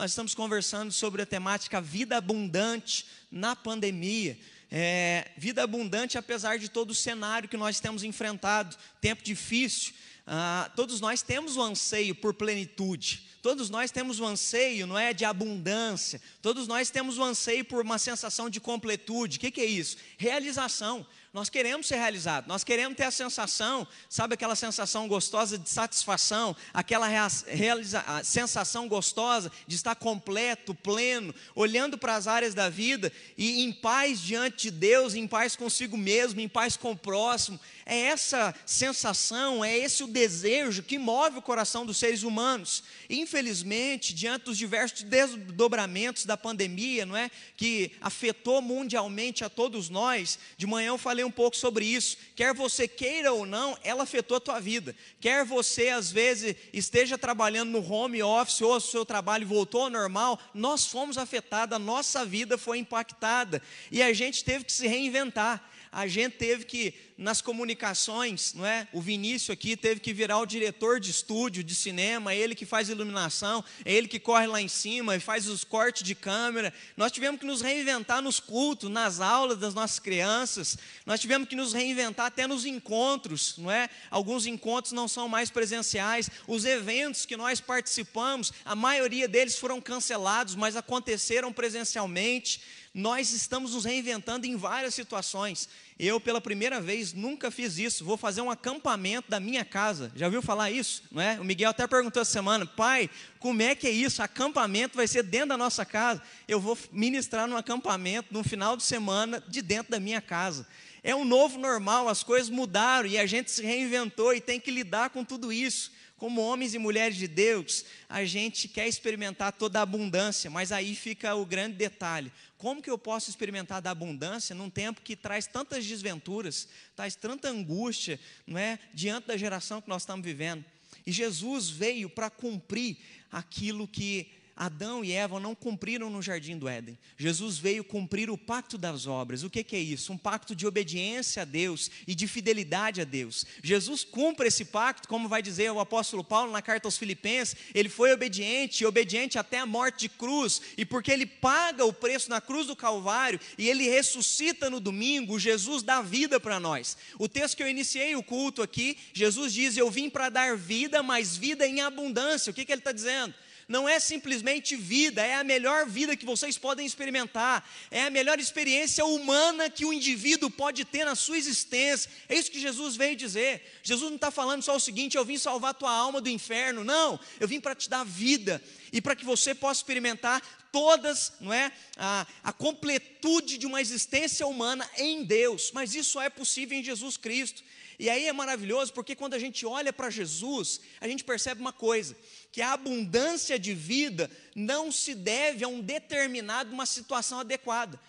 nós estamos conversando sobre a temática vida abundante na pandemia. É, vida abundante apesar de todo o cenário que nós temos enfrentado, tempo difícil. Ah, todos nós temos o anseio por plenitude, todos nós temos o anseio, não é, de abundância, todos nós temos o anseio por uma sensação de completude. O que, que é isso? Realização. Nós queremos ser realizados, nós queremos ter a sensação, sabe aquela sensação gostosa de satisfação, aquela realiza, sensação gostosa de estar completo, pleno, olhando para as áreas da vida e em paz diante de Deus, em paz consigo mesmo, em paz com o próximo. É essa sensação, é esse o desejo que move o coração dos seres humanos. Infelizmente, diante dos diversos desdobramentos da pandemia, não é, que afetou mundialmente a todos nós, de manhã eu falei um pouco sobre isso. Quer você queira ou não, ela afetou a tua vida. Quer você, às vezes, esteja trabalhando no home office ou o seu trabalho voltou ao normal, nós fomos afetados, a nossa vida foi impactada. E a gente teve que se reinventar a gente teve que, nas comunicações, não é? O Vinícius aqui teve que virar o diretor de estúdio, de cinema, ele que faz iluminação, é ele que corre lá em cima e faz os cortes de câmera. Nós tivemos que nos reinventar nos cultos, nas aulas das nossas crianças. Nós tivemos que nos reinventar até nos encontros, não é? Alguns encontros não são mais presenciais. Os eventos que nós participamos, a maioria deles foram cancelados, mas aconteceram presencialmente. Nós estamos nos reinventando em várias situações. Eu, pela primeira vez, nunca fiz isso. Vou fazer um acampamento da minha casa. Já ouviu falar isso? Não é? O Miguel até perguntou essa semana: pai, como é que é isso? Acampamento vai ser dentro da nossa casa. Eu vou ministrar num acampamento no final de semana de dentro da minha casa. É um novo normal, as coisas mudaram e a gente se reinventou e tem que lidar com tudo isso como homens e mulheres de Deus, a gente quer experimentar toda a abundância, mas aí fica o grande detalhe: como que eu posso experimentar da abundância num tempo que traz tantas desventuras, traz tanta angústia, não é, diante da geração que nós estamos vivendo? E Jesus veio para cumprir aquilo que Adão e Eva não cumpriram no jardim do Éden. Jesus veio cumprir o pacto das obras. O que, é isso? Um pacto de obediência a Deus e de fidelidade a Deus. Jesus cumpre esse pacto, como vai dizer o apóstolo Paulo na carta aos Filipenses. Ele foi obediente, obediente até a morte de cruz. E porque ele paga o preço na cruz do Calvário e ele ressuscita no domingo, Jesus dá vida para nós. O texto que eu iniciei o culto aqui, Jesus diz: Eu vim para dar vida, mas vida em abundância. O que, que ele está dizendo? Não é simplesmente vida, é a melhor vida que vocês podem experimentar, é a melhor experiência humana que o indivíduo pode ter na sua existência. É isso que Jesus veio dizer. Jesus não está falando só o seguinte: eu vim salvar tua alma do inferno, não, eu vim para te dar vida e para que você possa experimentar todas, não é, a, a completude de uma existência humana em Deus, mas isso só é possível em Jesus Cristo. E aí é maravilhoso porque quando a gente olha para Jesus, a gente percebe uma coisa, que a abundância de vida não se deve a um determinado uma situação adequada.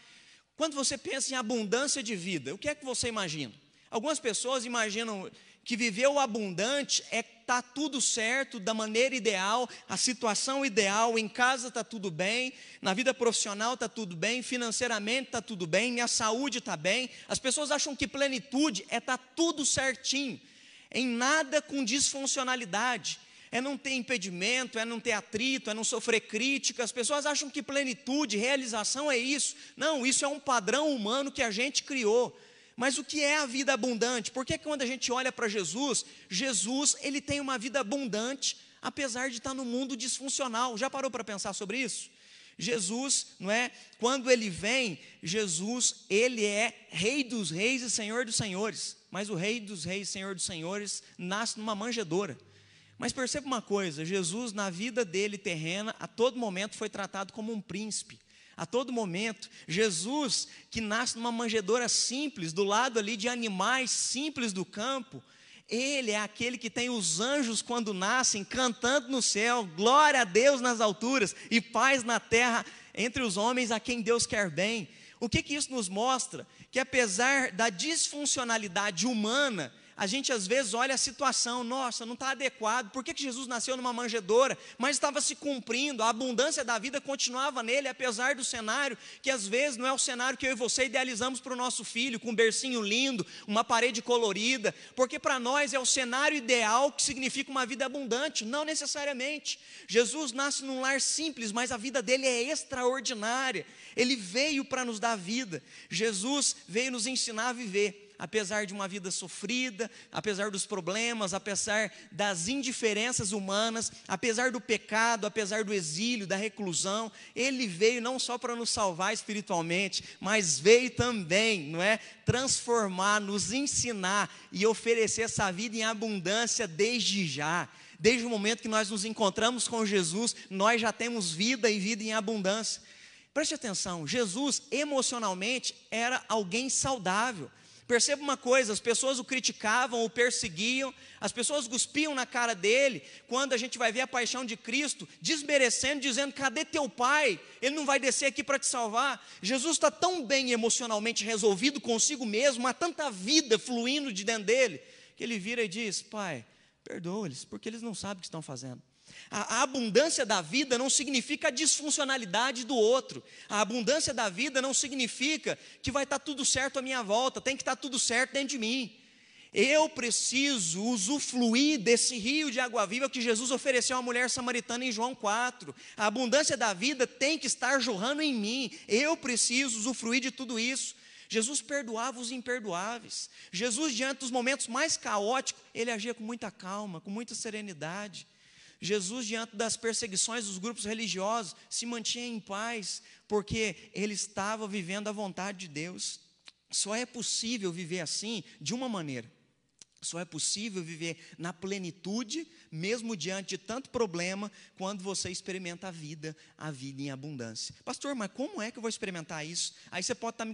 Quando você pensa em abundância de vida, o que é que você imagina? Algumas pessoas imaginam que viver o abundante é tá tudo certo, da maneira ideal, a situação ideal, em casa está tudo bem, na vida profissional está tudo bem, financeiramente está tudo bem, minha saúde está bem. As pessoas acham que plenitude é estar tá tudo certinho, em nada com disfuncionalidade. É não ter impedimento, é não ter atrito, é não sofrer crítica. As pessoas acham que plenitude, realização é isso. Não, isso é um padrão humano que a gente criou. Mas o que é a vida abundante? Porque quando a gente olha para Jesus, Jesus ele tem uma vida abundante, apesar de estar no mundo disfuncional. Já parou para pensar sobre isso? Jesus, não é? Quando ele vem, Jesus, ele é rei dos reis e senhor dos senhores. Mas o rei dos reis senhor dos senhores nasce numa manjedoura. Mas perceba uma coisa, Jesus na vida dele terrena, a todo momento foi tratado como um príncipe a todo momento. Jesus, que nasce numa manjedoura simples, do lado ali de animais simples do campo, ele é aquele que tem os anjos quando nascem cantando no céu, glória a Deus nas alturas e paz na terra entre os homens a quem Deus quer bem. O que, que isso nos mostra? Que apesar da disfuncionalidade humana, a gente às vezes olha a situação, nossa, não está adequado, por que, que Jesus nasceu numa manjedoura? Mas estava se cumprindo, a abundância da vida continuava nele, apesar do cenário, que às vezes não é o cenário que eu e você idealizamos para o nosso filho, com um bercinho lindo, uma parede colorida, porque para nós é o cenário ideal que significa uma vida abundante, não necessariamente. Jesus nasce num lar simples, mas a vida dele é extraordinária, ele veio para nos dar vida, Jesus veio nos ensinar a viver apesar de uma vida sofrida, apesar dos problemas, apesar das indiferenças humanas, apesar do pecado, apesar do exílio, da reclusão, ele veio não só para nos salvar espiritualmente, mas veio também, não é, transformar, nos ensinar e oferecer essa vida em abundância desde já. Desde o momento que nós nos encontramos com Jesus, nós já temos vida e vida em abundância. Preste atenção, Jesus emocionalmente era alguém saudável. Perceba uma coisa: as pessoas o criticavam, o perseguiam, as pessoas cuspiam na cara dele, quando a gente vai ver a paixão de Cristo, desmerecendo, dizendo: cadê teu pai? Ele não vai descer aqui para te salvar. Jesus está tão bem emocionalmente resolvido consigo mesmo, há tanta vida fluindo de dentro dele, que ele vira e diz: Pai, perdoa-lhes, porque eles não sabem o que estão fazendo. A, abundância da vida não significa a disfuncionalidade do outro. A abundância da vida não significa que vai estar tudo certo à minha volta, tem que estar tudo certo dentro de mim. Eu preciso usufruir desse rio de água viva que Jesus ofereceu à mulher samaritana em João 4. A abundância da vida tem que estar jorrando em mim. Eu preciso usufruir de tudo isso. Jesus perdoava os imperdoáveis. Jesus, diante dos momentos mais caóticos, ele agia com muita calma, com muita serenidade. Jesus, diante das perseguições dos grupos religiosos, se mantinha em paz, porque ele estava vivendo a vontade de Deus. Só é possível viver assim de uma maneira. Só é possível viver na plenitude mesmo diante de tanto problema, quando você experimenta a vida, a vida em abundância. Pastor, mas como é que eu vou experimentar isso? Aí você pode estar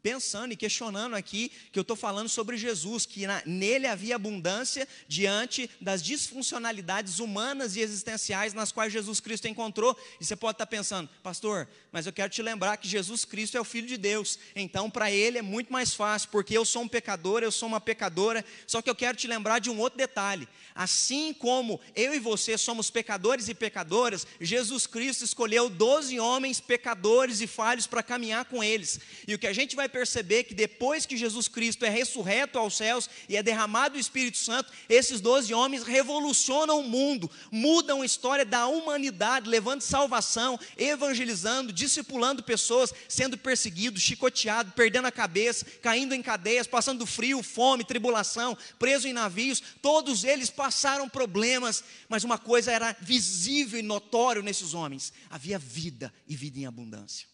pensando e questionando aqui que eu estou falando sobre Jesus, que na, nele havia abundância diante das disfuncionalidades humanas e existenciais nas quais Jesus Cristo encontrou. E você pode estar pensando, pastor, mas eu quero te lembrar que Jesus Cristo é o Filho de Deus, então para ele é muito mais fácil, porque eu sou um pecador, eu sou uma pecadora, só que eu quero te lembrar de um outro detalhe. Assim como eu e você somos pecadores e pecadoras, Jesus Cristo escolheu 12 homens pecadores e falhos para caminhar com eles. E o que a gente vai perceber é que depois que Jesus Cristo é ressurreto aos céus e é derramado o Espírito Santo, esses 12 homens revolucionam o mundo, mudam a história da humanidade, levando salvação, evangelizando, discipulando pessoas, sendo perseguido, chicoteado, perdendo a cabeça, caindo em cadeias, passando frio, fome, tribulação, preso em navios, todos eles passaram problemas mas uma coisa era visível e notório nesses homens: havia vida e vida em abundância.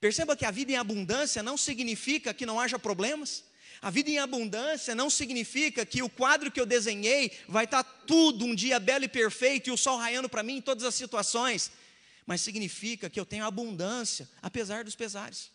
Perceba que a vida em abundância não significa que não haja problemas. A vida em abundância não significa que o quadro que eu desenhei vai estar tudo um dia belo e perfeito e o sol raiando para mim em todas as situações, mas significa que eu tenho abundância apesar dos pesares,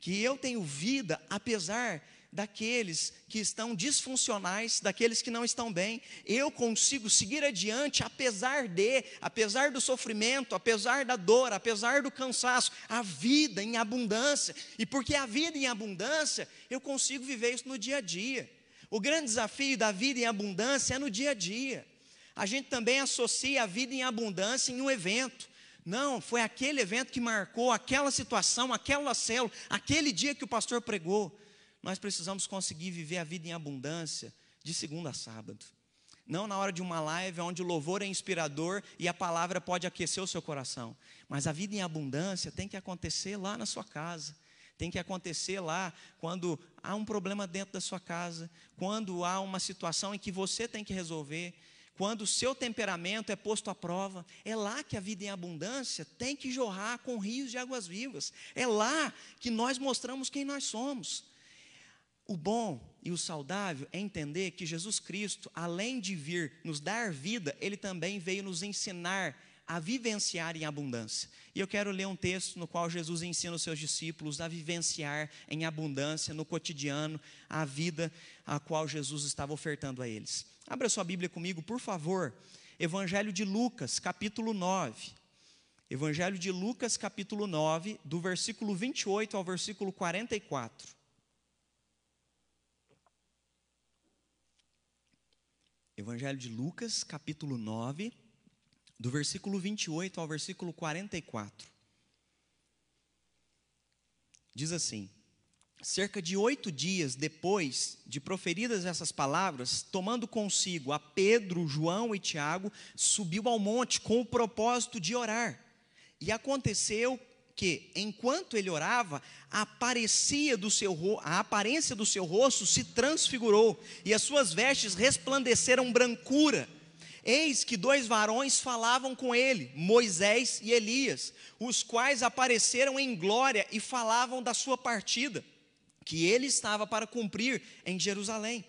que eu tenho vida apesar daqueles que estão disfuncionais, daqueles que não estão bem. Eu consigo seguir adiante, apesar de, apesar do sofrimento, apesar da dor, apesar do cansaço, a vida em abundância. E porque a vida em abundância, eu consigo viver isso no dia a dia. O grande desafio da vida em abundância é no dia a dia. A gente também associa a vida em abundância em um evento. Não, foi aquele evento que marcou aquela situação, aquela célula, aquele dia que o pastor pregou nós precisamos conseguir viver a vida em abundância de segunda a sábado. Não na hora de uma live onde o louvor é inspirador e a palavra pode aquecer o seu coração. Mas a vida em abundância tem que acontecer lá na sua casa. Tem que acontecer lá quando há um problema dentro da sua casa, quando há uma situação em que você tem que resolver, quando o seu temperamento é posto à prova. É lá que a vida em abundância tem que jorrar com rios de águas vivas. É lá que nós mostramos quem nós somos. O bom e o saudável é entender que Jesus Cristo, além de vir nos dar vida, ele também veio nos ensinar a vivenciar em abundância. E eu quero ler um texto no qual Jesus ensina os seus discípulos a vivenciar em abundância no cotidiano a vida a qual Jesus estava ofertando a eles. Abra sua Bíblia comigo, por favor. Evangelho de Lucas, capítulo 9. Evangelho de Lucas, capítulo 9, do versículo 28 ao versículo 44. Evangelho de Lucas, capítulo 9, do versículo 28 ao versículo 44. Diz assim: Cerca de oito dias depois de proferidas essas palavras, tomando consigo a Pedro, João e Tiago, subiu ao monte com o propósito de orar. E aconteceu que, enquanto ele orava, aparecia do seu, a aparência do seu rosto se transfigurou e as suas vestes resplandeceram brancura. Eis que dois varões falavam com ele, Moisés e Elias, os quais apareceram em glória e falavam da sua partida que ele estava para cumprir em Jerusalém.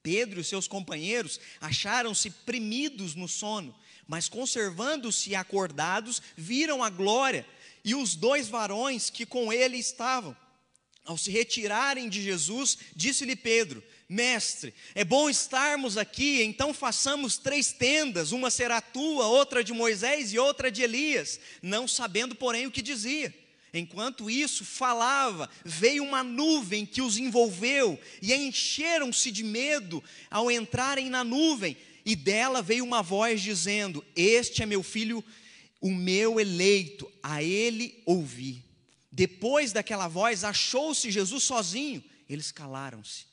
Pedro e seus companheiros acharam-se primidos no sono, mas conservando-se acordados, viram a glória e os dois varões que com ele estavam. Ao se retirarem de Jesus, disse-lhe Pedro: Mestre, é bom estarmos aqui, então façamos três tendas: uma será tua, outra de Moisés e outra de Elias, não sabendo, porém, o que dizia. Enquanto isso falava, veio uma nuvem que os envolveu e encheram-se de medo ao entrarem na nuvem, e dela veio uma voz dizendo: Este é meu filho, o meu eleito, a ele ouvi. Depois daquela voz, achou-se Jesus sozinho, eles calaram-se.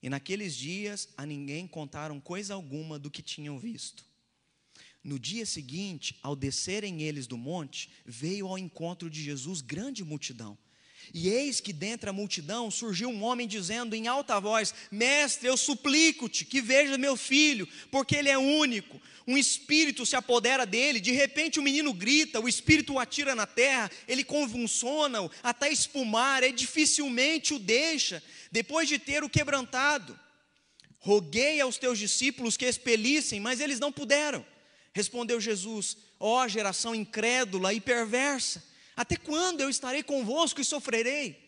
E naqueles dias a ninguém contaram coisa alguma do que tinham visto. No dia seguinte, ao descerem eles do monte, veio ao encontro de Jesus grande multidão. E eis que dentre a multidão surgiu um homem dizendo em alta voz: Mestre, eu suplico-te que veja meu filho, porque ele é único. Um espírito se apodera dele, de repente o menino grita, o espírito o atira na terra, ele convulsiona-o até espumar, e dificilmente o deixa, depois de ter o quebrantado. Roguei aos teus discípulos que expelissem, mas eles não puderam. Respondeu Jesus: Ó oh, geração incrédula e perversa, até quando eu estarei convosco e sofrerei?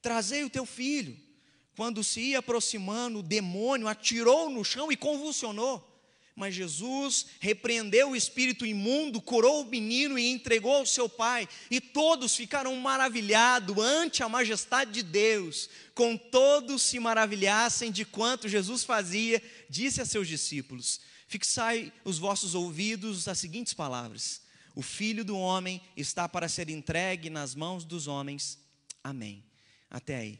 Trazei o teu filho. Quando se ia aproximando, o demônio atirou no chão e convulsionou. Mas Jesus repreendeu o espírito imundo, curou o menino e entregou ao seu pai. E todos ficaram maravilhados ante a majestade de Deus. Com todos se maravilhassem de quanto Jesus fazia, disse a seus discípulos: Fixai os vossos ouvidos às seguintes palavras: O filho do homem está para ser entregue nas mãos dos homens. Amém. Até aí.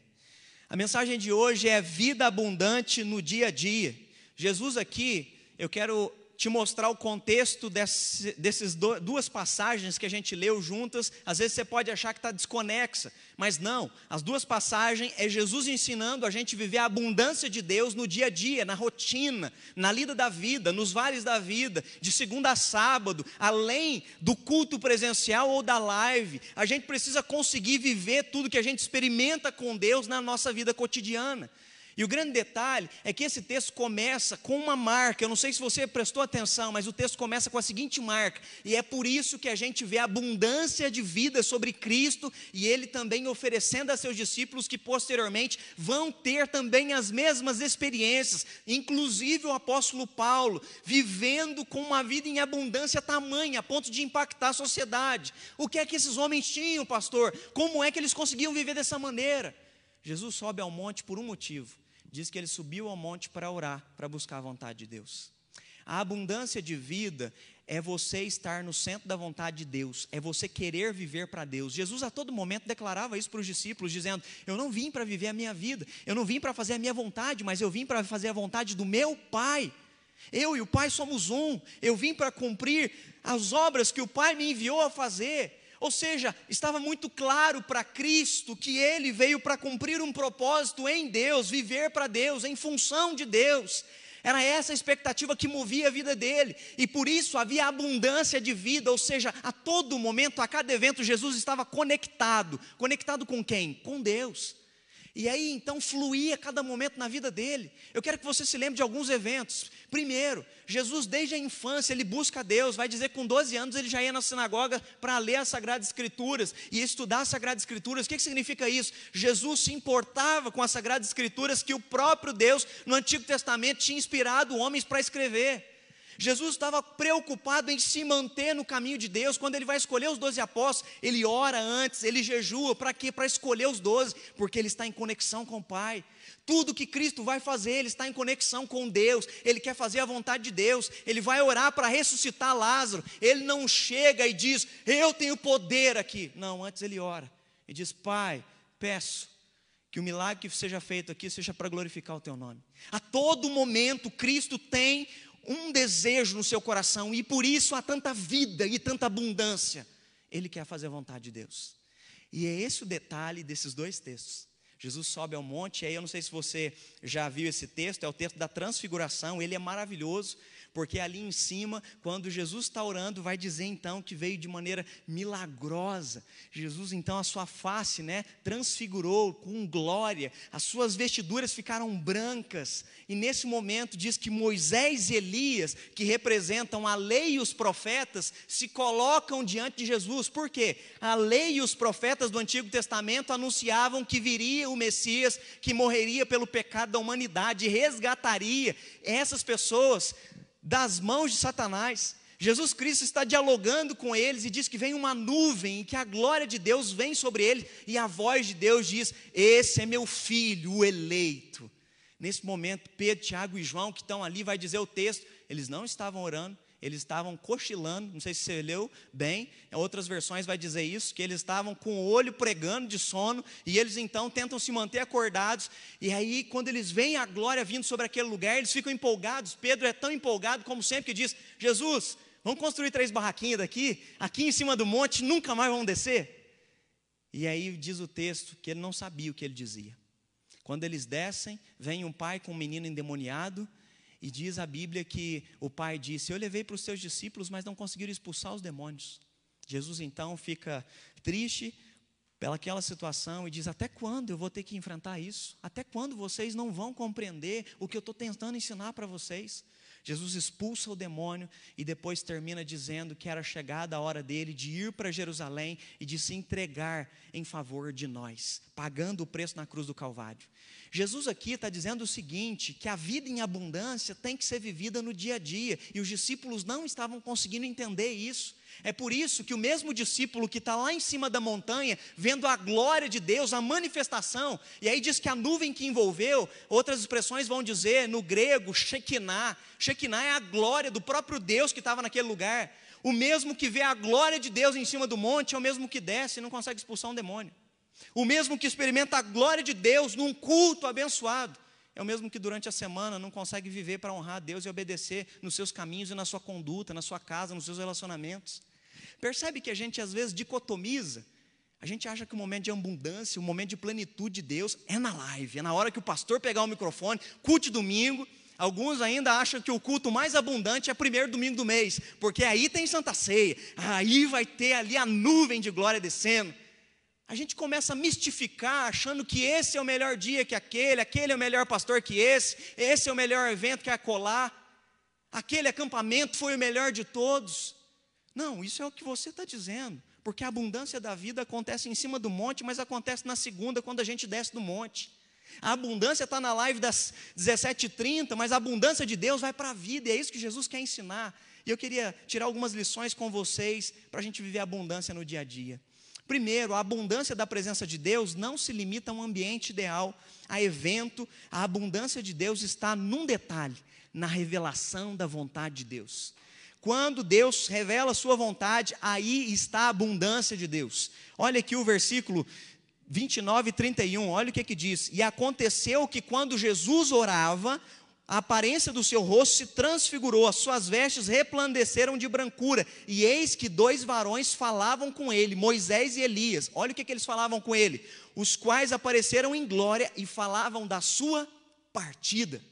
A mensagem de hoje é vida abundante no dia a dia. Jesus aqui, eu quero te mostrar o contexto dessas duas passagens que a gente leu juntas. Às vezes você pode achar que está desconexa, mas não. As duas passagens é Jesus ensinando a gente viver a abundância de Deus no dia a dia, na rotina, na lida da vida, nos vales da vida, de segunda a sábado, além do culto presencial ou da live. A gente precisa conseguir viver tudo que a gente experimenta com Deus na nossa vida cotidiana. E o grande detalhe é que esse texto começa com uma marca. Eu não sei se você prestou atenção, mas o texto começa com a seguinte marca. E é por isso que a gente vê a abundância de vida sobre Cristo e ele também oferecendo a seus discípulos que posteriormente vão ter também as mesmas experiências, inclusive o apóstolo Paulo, vivendo com uma vida em abundância tamanha, a ponto de impactar a sociedade. O que é que esses homens tinham, pastor? Como é que eles conseguiam viver dessa maneira? Jesus sobe ao monte por um motivo diz que ele subiu ao monte para orar, para buscar a vontade de Deus. A abundância de vida é você estar no centro da vontade de Deus, é você querer viver para Deus. Jesus a todo momento declarava isso para os discípulos, dizendo: Eu não vim para viver a minha vida, eu não vim para fazer a minha vontade, mas eu vim para fazer a vontade do meu Pai. Eu e o Pai somos um, eu vim para cumprir as obras que o Pai me enviou a fazer. Ou seja, estava muito claro para Cristo que ele veio para cumprir um propósito em Deus, viver para Deus, em função de Deus. Era essa a expectativa que movia a vida dele, e por isso havia abundância de vida, ou seja, a todo momento, a cada evento, Jesus estava conectado. Conectado com quem? Com Deus. E aí então fluía cada momento na vida dele. Eu quero que você se lembre de alguns eventos. Primeiro, Jesus desde a infância ele busca Deus, vai dizer que com 12 anos ele já ia na sinagoga para ler as Sagradas Escrituras e estudar as Sagradas Escrituras. O que, que significa isso? Jesus se importava com as Sagradas Escrituras que o próprio Deus no Antigo Testamento tinha inspirado homens para escrever. Jesus estava preocupado em se manter no caminho de Deus. Quando ele vai escolher os doze apóstolos, ele ora antes, ele jejua. Para quê? Para escolher os doze, porque ele está em conexão com o Pai. Tudo que Cristo vai fazer, ele está em conexão com Deus, ele quer fazer a vontade de Deus, ele vai orar para ressuscitar Lázaro. Ele não chega e diz, Eu tenho poder aqui. Não, antes ele ora e diz: Pai, peço que o milagre que seja feito aqui seja para glorificar o teu nome. A todo momento, Cristo tem um desejo no seu coração e por isso há tanta vida e tanta abundância. Ele quer fazer a vontade de Deus. E é esse o detalhe desses dois textos. Jesus sobe ao monte, e aí eu não sei se você já viu esse texto, é o texto da transfiguração, ele é maravilhoso, porque ali em cima, quando Jesus está orando, vai dizer então que veio de maneira milagrosa. Jesus, então, a sua face, né, transfigurou com glória, as suas vestiduras ficaram brancas, e nesse momento diz que Moisés e Elias, que representam a lei e os profetas, se colocam diante de Jesus, por quê? A lei e os profetas do Antigo Testamento anunciavam que viria o Messias, que morreria pelo pecado da humanidade, resgataria essas pessoas das mãos de Satanás. Jesus Cristo está dialogando com eles e diz que vem uma nuvem e que a glória de Deus vem sobre eles e a voz de Deus diz: Esse é meu filho, o eleito. Nesse momento, Pedro, Tiago e João, que estão ali, vai dizer o texto, eles não estavam orando, eles estavam cochilando, não sei se você leu bem, em outras versões vai dizer isso, que eles estavam com o olho pregando de sono, e eles então tentam se manter acordados, e aí quando eles veem a glória vindo sobre aquele lugar, eles ficam empolgados, Pedro é tão empolgado como sempre que diz, Jesus, vamos construir três barraquinhas daqui, aqui em cima do monte, nunca mais vão descer, e aí diz o texto que ele não sabia o que ele dizia, quando eles descem, vem um pai com um menino endemoniado, e diz a Bíblia que o pai disse: Eu levei para os seus discípulos, mas não conseguiram expulsar os demônios. Jesus então fica triste pelaquela situação e diz: Até quando eu vou ter que enfrentar isso? Até quando vocês não vão compreender o que eu estou tentando ensinar para vocês? Jesus expulsa o demônio e depois termina dizendo que era chegada a hora dele de ir para Jerusalém e de se entregar em favor de nós, pagando o preço na cruz do Calvário. Jesus aqui está dizendo o seguinte: que a vida em abundância tem que ser vivida no dia a dia, e os discípulos não estavam conseguindo entender isso. É por isso que o mesmo discípulo que está lá em cima da montanha, vendo a glória de Deus, a manifestação, e aí diz que a nuvem que envolveu, outras expressões vão dizer no grego, Shekinah. Shekinah é a glória do próprio Deus que estava naquele lugar. O mesmo que vê a glória de Deus em cima do monte é o mesmo que desce e não consegue expulsar um demônio. O mesmo que experimenta a glória de Deus num culto abençoado, é o mesmo que durante a semana não consegue viver para honrar a Deus e obedecer nos seus caminhos e na sua conduta, na sua casa, nos seus relacionamentos. Percebe que a gente às vezes dicotomiza. A gente acha que o momento de abundância, o momento de plenitude de Deus é na live, é na hora que o pastor pegar o microfone, culto domingo. Alguns ainda acham que o culto mais abundante é primeiro domingo do mês, porque aí tem Santa Ceia, aí vai ter ali a nuvem de glória descendo a gente começa a mistificar, achando que esse é o melhor dia que aquele, aquele é o melhor pastor que esse, esse é o melhor evento que acolá, aquele acampamento foi o melhor de todos. Não, isso é o que você está dizendo, porque a abundância da vida acontece em cima do monte, mas acontece na segunda, quando a gente desce do monte. A abundância está na live das 17h30, mas a abundância de Deus vai para a vida, e é isso que Jesus quer ensinar. E eu queria tirar algumas lições com vocês para a gente viver a abundância no dia a dia. Primeiro, a abundância da presença de Deus não se limita a um ambiente ideal, a evento. A abundância de Deus está num detalhe, na revelação da vontade de Deus. Quando Deus revela a sua vontade, aí está a abundância de Deus. Olha aqui o versículo 29 e 31, olha o que, que diz. E aconteceu que quando Jesus orava, a aparência do seu rosto se transfigurou, as suas vestes replandeceram de brancura, e eis que dois varões falavam com ele, Moisés e Elias. Olha o que, que eles falavam com ele, os quais apareceram em glória e falavam da sua partida.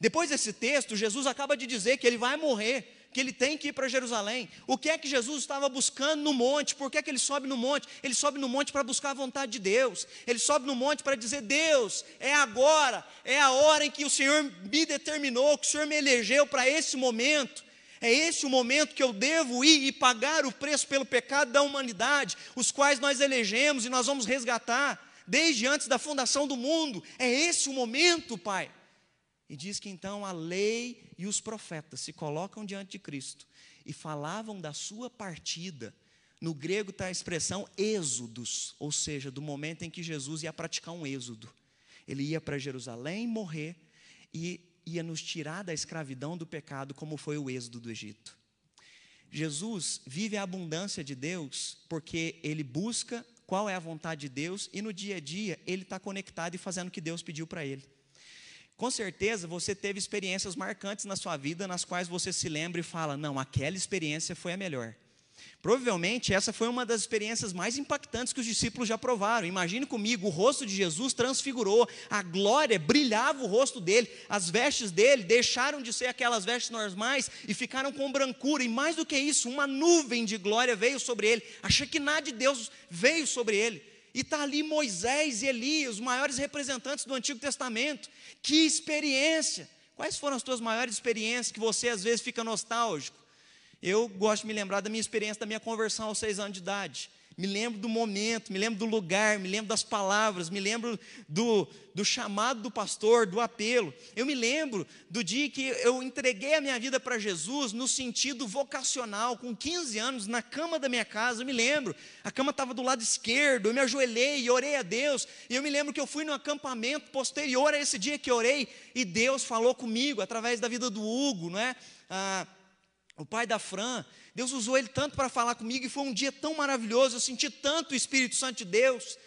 Depois desse texto, Jesus acaba de dizer que ele vai morrer, que ele tem que ir para Jerusalém. O que é que Jesus estava buscando no monte? Por que, é que ele sobe no monte? Ele sobe no monte para buscar a vontade de Deus. Ele sobe no monte para dizer: Deus, é agora, é a hora em que o Senhor me determinou, que o Senhor me elegeu para esse momento. É esse o momento que eu devo ir e pagar o preço pelo pecado da humanidade, os quais nós elegemos e nós vamos resgatar desde antes da fundação do mundo. É esse o momento, Pai. E diz que então a lei e os profetas se colocam diante de Cristo e falavam da sua partida. No grego está a expressão êxodos, ou seja, do momento em que Jesus ia praticar um êxodo. Ele ia para Jerusalém morrer e ia nos tirar da escravidão do pecado, como foi o êxodo do Egito. Jesus vive a abundância de Deus porque ele busca qual é a vontade de Deus e no dia a dia ele está conectado e fazendo o que Deus pediu para ele. Com certeza você teve experiências marcantes na sua vida nas quais você se lembra e fala: não, aquela experiência foi a melhor. Provavelmente essa foi uma das experiências mais impactantes que os discípulos já provaram. Imagine comigo, o rosto de Jesus transfigurou, a glória brilhava o rosto dele, as vestes dele deixaram de ser aquelas vestes normais e ficaram com brancura, e mais do que isso, uma nuvem de glória veio sobre ele, a Shekinah de Deus veio sobre ele. E está ali Moisés e Elias, os maiores representantes do Antigo Testamento. Que experiência! Quais foram as tuas maiores experiências que você às vezes fica nostálgico? Eu gosto de me lembrar da minha experiência da minha conversão aos seis anos de idade. Me lembro do momento, me lembro do lugar, me lembro das palavras, me lembro do, do chamado do pastor, do apelo. Eu me lembro do dia que eu entreguei a minha vida para Jesus no sentido vocacional, com 15 anos, na cama da minha casa. Eu me lembro, a cama estava do lado esquerdo, eu me ajoelhei e orei a Deus. E eu me lembro que eu fui no acampamento posterior a esse dia que orei, e Deus falou comigo através da vida do Hugo, não é? Ah, o pai da Fran, Deus usou ele tanto para falar comigo e foi um dia tão maravilhoso, eu senti tanto o Espírito Santo de Deus.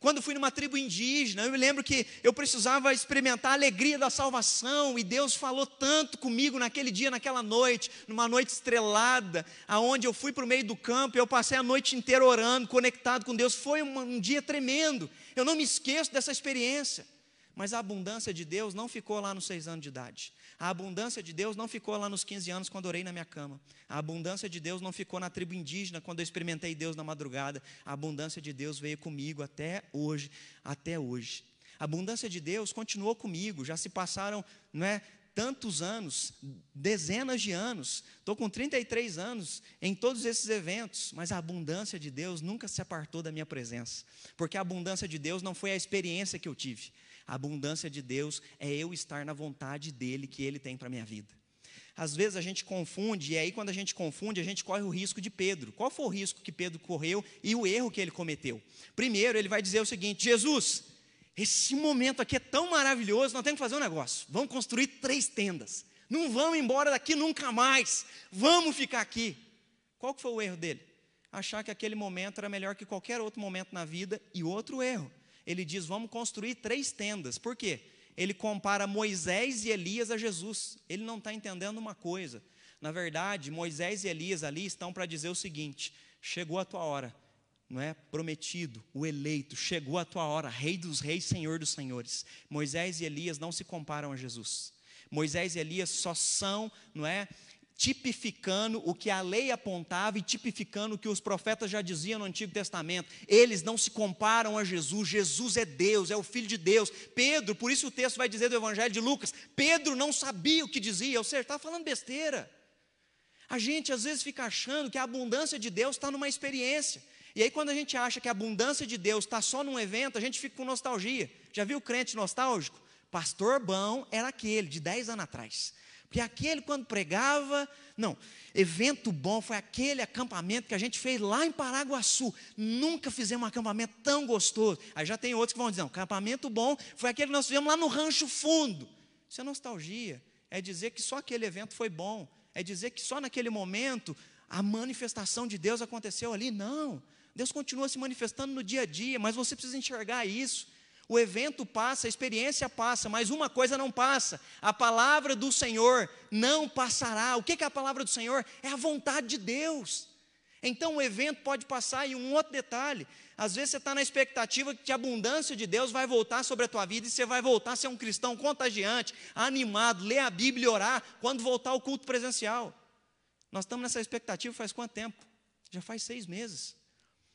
Quando fui numa tribo indígena, eu me lembro que eu precisava experimentar a alegria da salvação e Deus falou tanto comigo naquele dia, naquela noite, numa noite estrelada, aonde eu fui para o meio do campo e eu passei a noite inteira orando, conectado com Deus. Foi um, um dia tremendo. Eu não me esqueço dessa experiência. Mas a abundância de Deus não ficou lá nos seis anos de idade. A abundância de Deus não ficou lá nos 15 anos quando orei na minha cama. A abundância de Deus não ficou na tribo indígena quando eu experimentei Deus na madrugada. A abundância de Deus veio comigo até hoje, até hoje. A abundância de Deus continuou comigo. Já se passaram, não é, tantos anos, dezenas de anos. Estou com 33 anos em todos esses eventos, mas a abundância de Deus nunca se apartou da minha presença, porque a abundância de Deus não foi a experiência que eu tive. A abundância de Deus é eu estar na vontade dele que ele tem para minha vida. Às vezes a gente confunde, e aí quando a gente confunde, a gente corre o risco de Pedro. Qual foi o risco que Pedro correu e o erro que ele cometeu? Primeiro, ele vai dizer o seguinte: Jesus, esse momento aqui é tão maravilhoso, nós temos que fazer um negócio. Vamos construir três tendas. Não vamos embora daqui nunca mais. Vamos ficar aqui. Qual foi o erro dele? Achar que aquele momento era melhor que qualquer outro momento na vida. E outro erro, ele diz: vamos construir três tendas. Por quê? Ele compara Moisés e Elias a Jesus. Ele não está entendendo uma coisa. Na verdade, Moisés e Elias ali estão para dizer o seguinte: chegou a tua hora, não é? Prometido, o eleito, chegou a tua hora, Rei dos Reis, Senhor dos Senhores. Moisés e Elias não se comparam a Jesus. Moisés e Elias só são, não é? Tipificando o que a lei apontava e tipificando o que os profetas já diziam no Antigo Testamento. Eles não se comparam a Jesus, Jesus é Deus, é o Filho de Deus. Pedro, por isso o texto vai dizer do Evangelho de Lucas: Pedro não sabia o que dizia, ou seja, está falando besteira. A gente às vezes fica achando que a abundância de Deus está numa experiência. E aí, quando a gente acha que a abundância de Deus está só num evento, a gente fica com nostalgia. Já viu o crente nostálgico? Pastor bom era aquele, de 10 anos atrás. Porque aquele, quando pregava, não, evento bom foi aquele acampamento que a gente fez lá em Paraguaçu. Nunca fizemos um acampamento tão gostoso. Aí já tem outros que vão dizer: um acampamento bom foi aquele que nós fizemos lá no Rancho Fundo. Isso é nostalgia. É dizer que só aquele evento foi bom. É dizer que só naquele momento a manifestação de Deus aconteceu ali. Não. Deus continua se manifestando no dia a dia, mas você precisa enxergar isso. O evento passa, a experiência passa, mas uma coisa não passa: a palavra do Senhor não passará. O que é a palavra do Senhor? É a vontade de Deus. Então o evento pode passar e um outro detalhe. Às vezes você está na expectativa que a abundância de Deus vai voltar sobre a tua vida e você vai voltar a ser um cristão contagiante, animado, ler a Bíblia e orar quando voltar ao culto presencial. Nós estamos nessa expectativa faz quanto tempo? Já faz seis meses.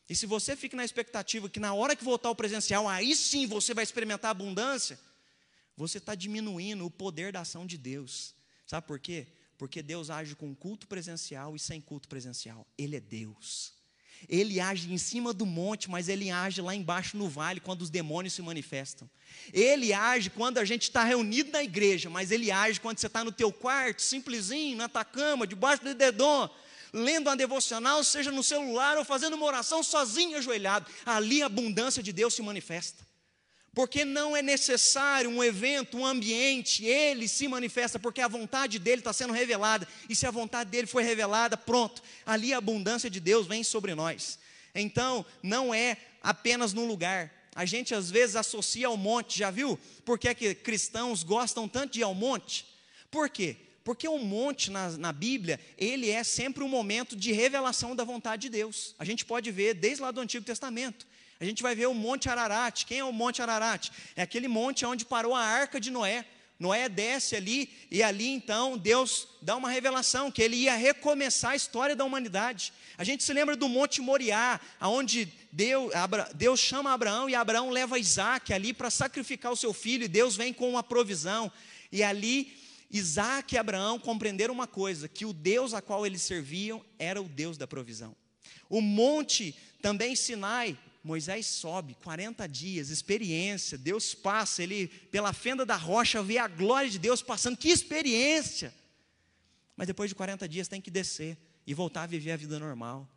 E se você fica na expectativa que na hora que voltar ao presencial, aí sim você vai experimentar abundância, você está diminuindo o poder da ação de Deus. Sabe por quê? Porque Deus age com culto presencial e sem culto presencial. Ele é Deus. Ele age em cima do monte, mas ele age lá embaixo no vale, quando os demônios se manifestam. Ele age quando a gente está reunido na igreja, mas ele age quando você está no teu quarto, simplesinho, na tua cama, debaixo do dedão, lendo uma devocional, seja no celular ou fazendo uma oração sozinho, ajoelhado. Ali a abundância de Deus se manifesta porque não é necessário um evento, um ambiente, ele se manifesta, porque a vontade dele está sendo revelada, e se a vontade dele foi revelada, pronto, ali a abundância de Deus vem sobre nós. Então, não é apenas no lugar, a gente às vezes associa ao monte, já viu? Por que, é que cristãos gostam tanto de ir ao monte? Por quê? Porque o monte na, na, Bíblia, ele é sempre um momento de revelação da vontade de Deus. A gente pode ver desde lá do Antigo Testamento. A gente vai ver o Monte Ararat. Quem é o Monte Ararat? É aquele monte onde parou a arca de Noé. Noé desce ali e ali então Deus dá uma revelação que ele ia recomeçar a história da humanidade. A gente se lembra do Monte Moriá, aonde Deus, Deus chama Abraão e Abraão leva Isaac ali para sacrificar o seu filho e Deus vem com uma provisão. E ali Isaac e Abraão compreenderam uma coisa: que o Deus a qual eles serviam era o Deus da provisão. O monte também Sinai, Moisés sobe, 40 dias, experiência, Deus passa, ele pela fenda da rocha vê a glória de Deus passando, que experiência! Mas depois de 40 dias tem que descer e voltar a viver a vida normal.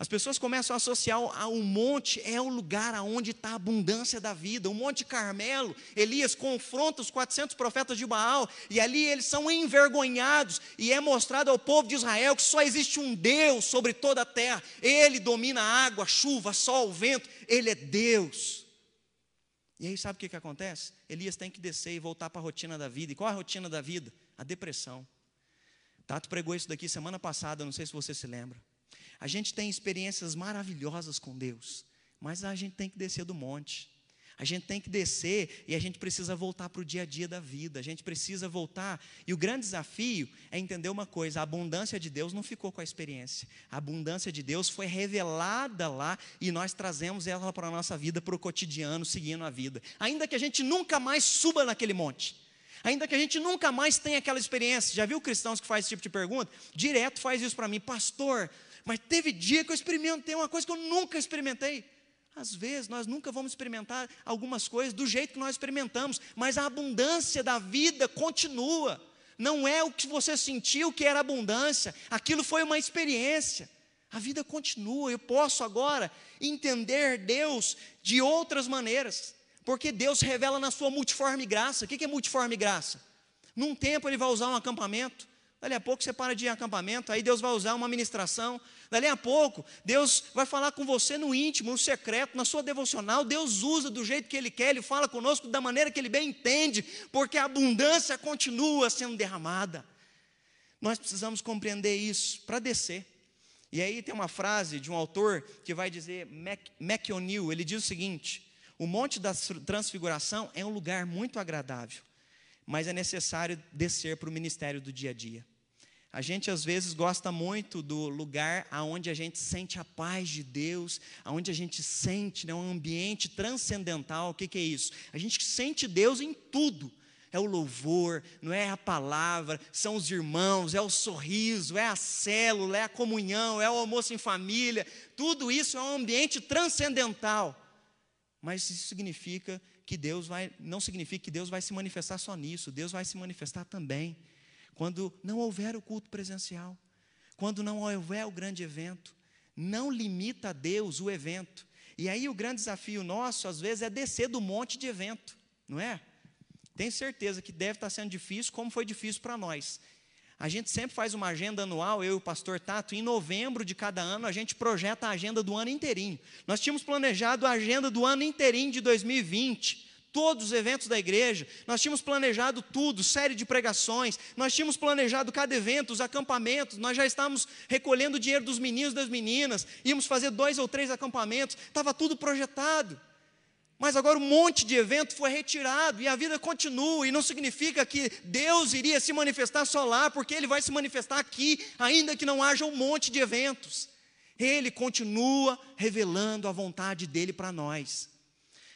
As pessoas começam a associar ao monte, é o lugar onde está a abundância da vida. O Monte Carmelo, Elias confronta os 400 profetas de Baal, e ali eles são envergonhados, e é mostrado ao povo de Israel que só existe um Deus sobre toda a terra. Ele domina a água, a chuva, sol, vento, ele é Deus. E aí sabe o que, que acontece? Elias tem que descer e voltar para a rotina da vida. E qual é a rotina da vida? A depressão. Tato pregou isso daqui semana passada, não sei se você se lembra. A gente tem experiências maravilhosas com Deus, mas a gente tem que descer do monte. A gente tem que descer e a gente precisa voltar para o dia a dia da vida. A gente precisa voltar. E o grande desafio é entender uma coisa: a abundância de Deus não ficou com a experiência. A abundância de Deus foi revelada lá e nós trazemos ela para a nossa vida, para o cotidiano, seguindo a vida. Ainda que a gente nunca mais suba naquele monte. Ainda que a gente nunca mais tenha aquela experiência. Já viu cristãos que fazem esse tipo de pergunta? Direto faz isso para mim, pastor mas teve dia que eu experimentei uma coisa que eu nunca experimentei. Às vezes nós nunca vamos experimentar algumas coisas do jeito que nós experimentamos, mas a abundância da vida continua. Não é o que você sentiu que era abundância, aquilo foi uma experiência. A vida continua, eu posso agora entender Deus de outras maneiras, porque Deus revela na sua multiforme graça. O que é multiforme graça? Num tempo ele vai usar um acampamento, Dali a pouco você para de ir em acampamento, aí Deus vai usar uma ministração. Dali a pouco, Deus vai falar com você no íntimo, no secreto, na sua devocional. Deus usa do jeito que Ele quer, Ele fala conosco da maneira que Ele bem entende, porque a abundância continua sendo derramada. Nós precisamos compreender isso para descer. E aí tem uma frase de um autor que vai dizer, Mac, O'Neill, ele diz o seguinte: o Monte da Transfiguração é um lugar muito agradável, mas é necessário descer para o ministério do dia a dia. A gente às vezes gosta muito do lugar aonde a gente sente a paz de Deus, aonde a gente sente né, um ambiente transcendental. O que, que é isso? A gente sente Deus em tudo. É o louvor, não é a palavra, são os irmãos, é o sorriso, é a célula, é a comunhão, é o almoço em família. Tudo isso é um ambiente transcendental. Mas isso significa que Deus vai, não significa que Deus vai se manifestar só nisso, Deus vai se manifestar também quando não houver o culto presencial, quando não houver o grande evento. Não limita a Deus o evento. E aí o grande desafio nosso, às vezes, é descer do monte de evento, não é? Tenho certeza que deve estar sendo difícil, como foi difícil para nós. A gente sempre faz uma agenda anual, eu e o pastor Tato, em novembro de cada ano a gente projeta a agenda do ano inteirinho. Nós tínhamos planejado a agenda do ano inteirinho de 2020 todos os eventos da igreja, nós tínhamos planejado tudo, série de pregações, nós tínhamos planejado cada evento, os acampamentos, nós já estávamos recolhendo o dinheiro dos meninos e das meninas, íamos fazer dois ou três acampamentos, estava tudo projetado. Mas agora um monte de evento foi retirado e a vida continua, e não significa que Deus iria se manifestar só lá, porque Ele vai se manifestar aqui, ainda que não haja um monte de eventos. Ele continua revelando a vontade dele para nós.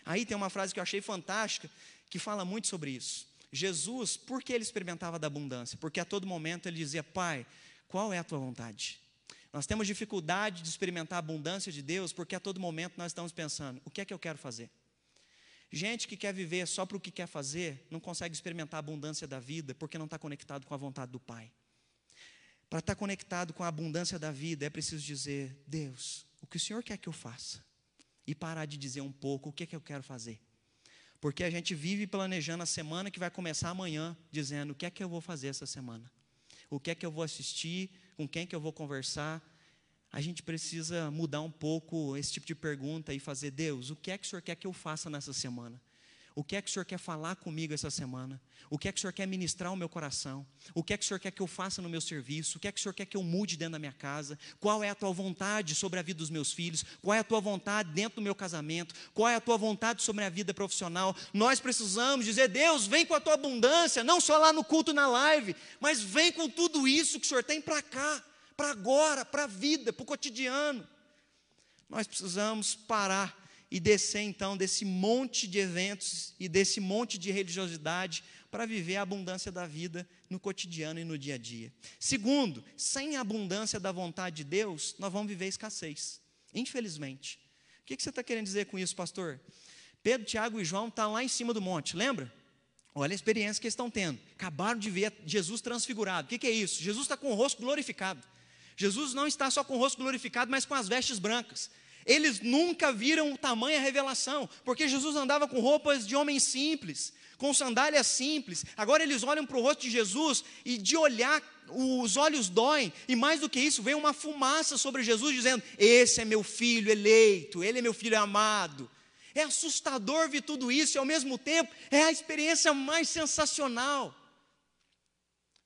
Aí tem uma frase que eu achei fantástica, que fala muito sobre isso. Jesus, por que ele experimentava da abundância? Porque a todo momento ele dizia: Pai, qual é a tua vontade? Nós temos dificuldade de experimentar a abundância de Deus porque a todo momento nós estamos pensando: o que é que eu quero fazer? Gente que quer viver só para o que quer fazer, não consegue experimentar a abundância da vida porque não está conectado com a vontade do Pai. Para estar conectado com a abundância da vida, é preciso dizer: Deus, o que o Senhor quer que eu faça? E parar de dizer um pouco o que é que eu quero fazer. Porque a gente vive planejando a semana que vai começar amanhã, dizendo o que é que eu vou fazer essa semana, o que é que eu vou assistir, com quem que eu vou conversar. A gente precisa mudar um pouco esse tipo de pergunta e fazer: Deus, o que é que o Senhor quer que eu faça nessa semana? O que é que o Senhor quer falar comigo essa semana? O que é que o Senhor quer ministrar ao meu coração? O que é que o Senhor quer que eu faça no meu serviço? O que é que o Senhor quer que eu mude dentro da minha casa? Qual é a tua vontade sobre a vida dos meus filhos? Qual é a tua vontade dentro do meu casamento? Qual é a tua vontade sobre a vida profissional? Nós precisamos dizer: Deus, vem com a tua abundância, não só lá no culto na live, mas vem com tudo isso que o Senhor tem para cá, para agora, para a vida, para o cotidiano. Nós precisamos parar e descer então desse monte de eventos e desse monte de religiosidade para viver a abundância da vida no cotidiano e no dia a dia. Segundo, sem a abundância da vontade de Deus, nós vamos viver escassez, infelizmente. O que você está querendo dizer com isso, pastor? Pedro, Tiago e João estão lá em cima do monte, lembra? Olha a experiência que eles estão tendo. Acabaram de ver Jesus transfigurado. O que, que é isso? Jesus está com o rosto glorificado. Jesus não está só com o rosto glorificado, mas com as vestes brancas. Eles nunca viram o tamanho a revelação, porque Jesus andava com roupas de homem simples, com sandálias simples. Agora eles olham para o rosto de Jesus e de olhar, os olhos doem, e mais do que isso, vem uma fumaça sobre Jesus dizendo: Esse é meu filho eleito, ele é meu filho amado. É assustador ver tudo isso e ao mesmo tempo é a experiência mais sensacional.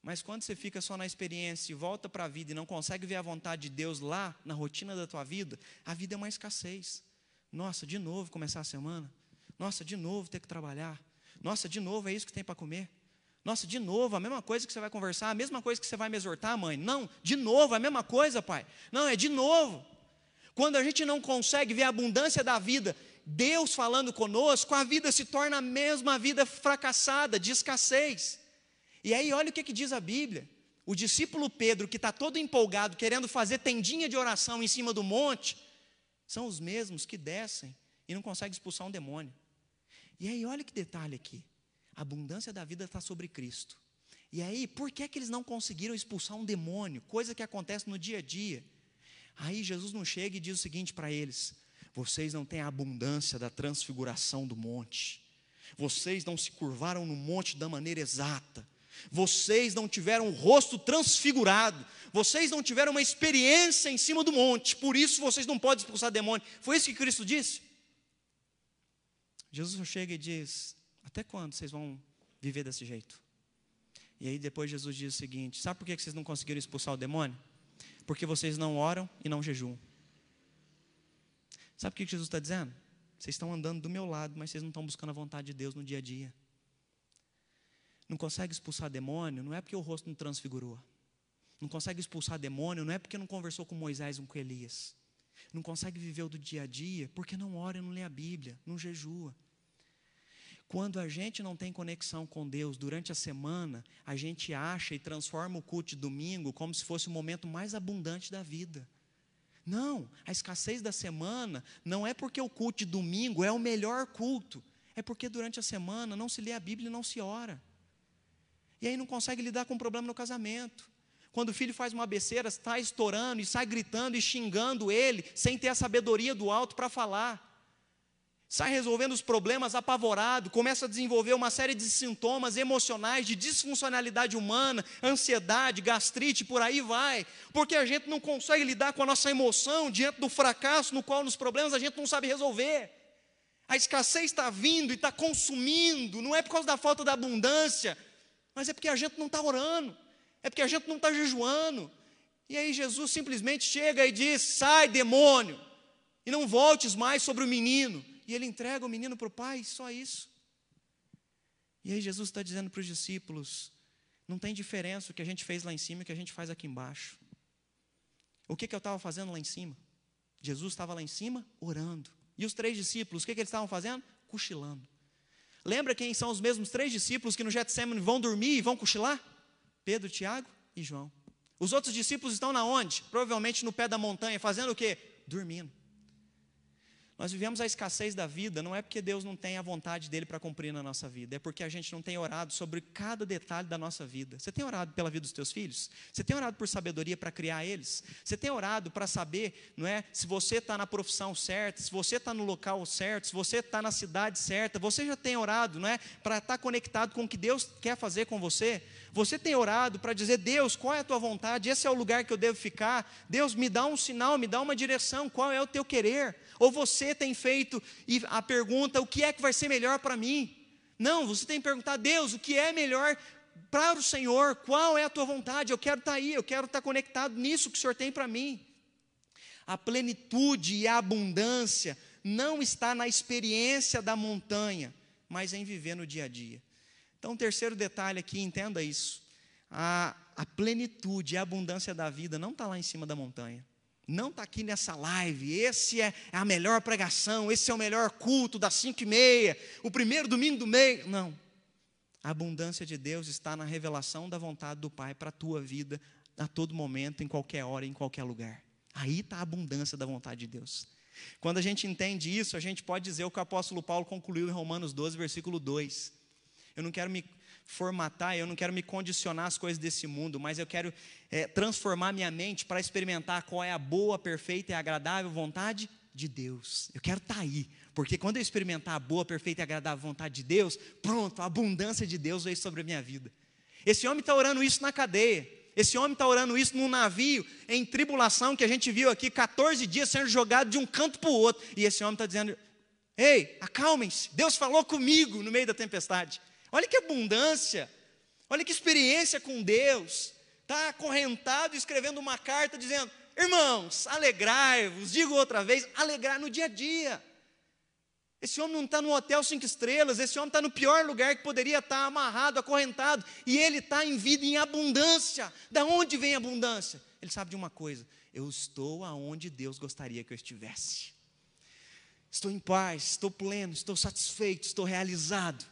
Mas quando você fica só na experiência e volta para a vida e não consegue ver a vontade de Deus lá na rotina da tua vida, a vida é uma escassez. Nossa, de novo começar a semana. Nossa, de novo ter que trabalhar. Nossa, de novo é isso que tem para comer. Nossa, de novo, a mesma coisa que você vai conversar, a mesma coisa que você vai me exortar, mãe. Não, de novo, a mesma coisa, pai. Não, é de novo. Quando a gente não consegue ver a abundância da vida, Deus falando conosco, a vida se torna a mesma vida fracassada, de escassez. E aí, olha o que, que diz a Bíblia. O discípulo Pedro, que está todo empolgado, querendo fazer tendinha de oração em cima do monte, são os mesmos que descem e não conseguem expulsar um demônio. E aí, olha que detalhe aqui. A abundância da vida está sobre Cristo. E aí, por que, é que eles não conseguiram expulsar um demônio? Coisa que acontece no dia a dia. Aí Jesus não chega e diz o seguinte para eles: vocês não têm a abundância da transfiguração do monte. Vocês não se curvaram no monte da maneira exata. Vocês não tiveram o rosto transfigurado. Vocês não tiveram uma experiência em cima do monte. Por isso vocês não podem expulsar demônio. Foi isso que Cristo disse? Jesus chega e diz: Até quando vocês vão viver desse jeito? E aí depois Jesus diz o seguinte: Sabe por que vocês não conseguiram expulsar o demônio? Porque vocês não oram e não jejuam. Sabe o que Jesus está dizendo? Vocês estão andando do meu lado, mas vocês não estão buscando a vontade de Deus no dia a dia não consegue expulsar demônio, não é porque o rosto não transfigurou. Não consegue expulsar demônio, não é porque não conversou com Moisés ou com Elias. Não consegue viver o do dia a dia, porque não ora não lê a Bíblia, não jejua. Quando a gente não tem conexão com Deus durante a semana, a gente acha e transforma o culto de domingo como se fosse o momento mais abundante da vida. Não, a escassez da semana não é porque o culto de domingo é o melhor culto, é porque durante a semana não se lê a Bíblia e não se ora. E aí não consegue lidar com o problema no casamento. Quando o filho faz uma besteira, está estourando e sai gritando e xingando ele, sem ter a sabedoria do alto para falar. Sai resolvendo os problemas apavorado, começa a desenvolver uma série de sintomas emocionais, de disfuncionalidade humana, ansiedade, gastrite, por aí vai. Porque a gente não consegue lidar com a nossa emoção diante do fracasso no qual nos problemas a gente não sabe resolver. A escassez está vindo e está consumindo, não é por causa da falta da abundância, mas é porque a gente não está orando, é porque a gente não está jejuando. E aí Jesus simplesmente chega e diz: sai, demônio, e não voltes mais sobre o menino. E ele entrega o menino para o pai, só isso. E aí Jesus está dizendo para os discípulos: não tem diferença o que a gente fez lá em cima e o que a gente faz aqui embaixo. O que, que eu estava fazendo lá em cima? Jesus estava lá em cima orando. E os três discípulos, o que, que eles estavam fazendo? Cochilando. Lembra quem são os mesmos três discípulos que no Getsemane vão dormir e vão cochilar? Pedro, Tiago e João. Os outros discípulos estão na onde? Provavelmente no pé da montanha, fazendo o quê? Dormindo. Nós vivemos a escassez da vida, não é porque Deus não tem a vontade dele para cumprir na nossa vida, é porque a gente não tem orado sobre cada detalhe da nossa vida. Você tem orado pela vida dos teus filhos? Você tem orado por sabedoria para criar eles? Você tem orado para saber, não é, se você está na profissão certa, se você está no local certo, se você está na cidade certa? Você já tem orado, não é, para estar tá conectado com o que Deus quer fazer com você? Você tem orado para dizer, Deus, qual é a tua vontade? Esse é o lugar que eu devo ficar? Deus, me dá um sinal, me dá uma direção, qual é o teu querer? Ou você tem feito a pergunta: o que é que vai ser melhor para mim? Não, você tem que perguntar: Deus, o que é melhor para o Senhor? Qual é a tua vontade? Eu quero estar tá aí, eu quero estar tá conectado nisso que o Senhor tem para mim. A plenitude e a abundância não está na experiência da montanha, mas em viver no dia a dia. Então, terceiro detalhe aqui, entenda isso. A, a plenitude e a abundância da vida não está lá em cima da montanha não está aqui nessa live, esse é, é, a melhor pregação, esse é o melhor culto das cinco e meia, o primeiro domingo do mês. Não. A abundância de Deus está na revelação da vontade do Pai para a tua vida, a todo momento, em qualquer hora, em qualquer lugar. Aí está a abundância da vontade de Deus. Quando a gente entende isso, a gente pode dizer o que o apóstolo Paulo concluiu em Romanos 12, versículo 2. Eu não quero me formatar, eu não quero me condicionar às coisas desse mundo, mas eu quero é, transformar minha mente para experimentar qual é a boa, perfeita e agradável vontade de Deus. Eu quero estar tá aí, porque quando eu experimentar a boa, perfeita e agradável vontade de Deus, pronto, a abundância de Deus veio sobre a minha vida. Esse homem está orando isso na cadeia. Esse homem está orando isso num navio em tribulação que a gente viu aqui, 14 dias sendo jogado de um canto para o outro. E esse homem está dizendo: Ei, acalmem-se, Deus falou comigo no meio da tempestade. Olha que abundância, olha que experiência com Deus. Está acorrentado escrevendo uma carta dizendo: Irmãos, alegrai-vos, digo outra vez, alegrar no dia a dia. Esse homem não está no hotel cinco estrelas, esse homem está no pior lugar que poderia estar, amarrado, acorrentado, e ele está em vida em abundância. Da onde vem a abundância? Ele sabe de uma coisa: eu estou aonde Deus gostaria que eu estivesse. Estou em paz, estou pleno, estou satisfeito, estou realizado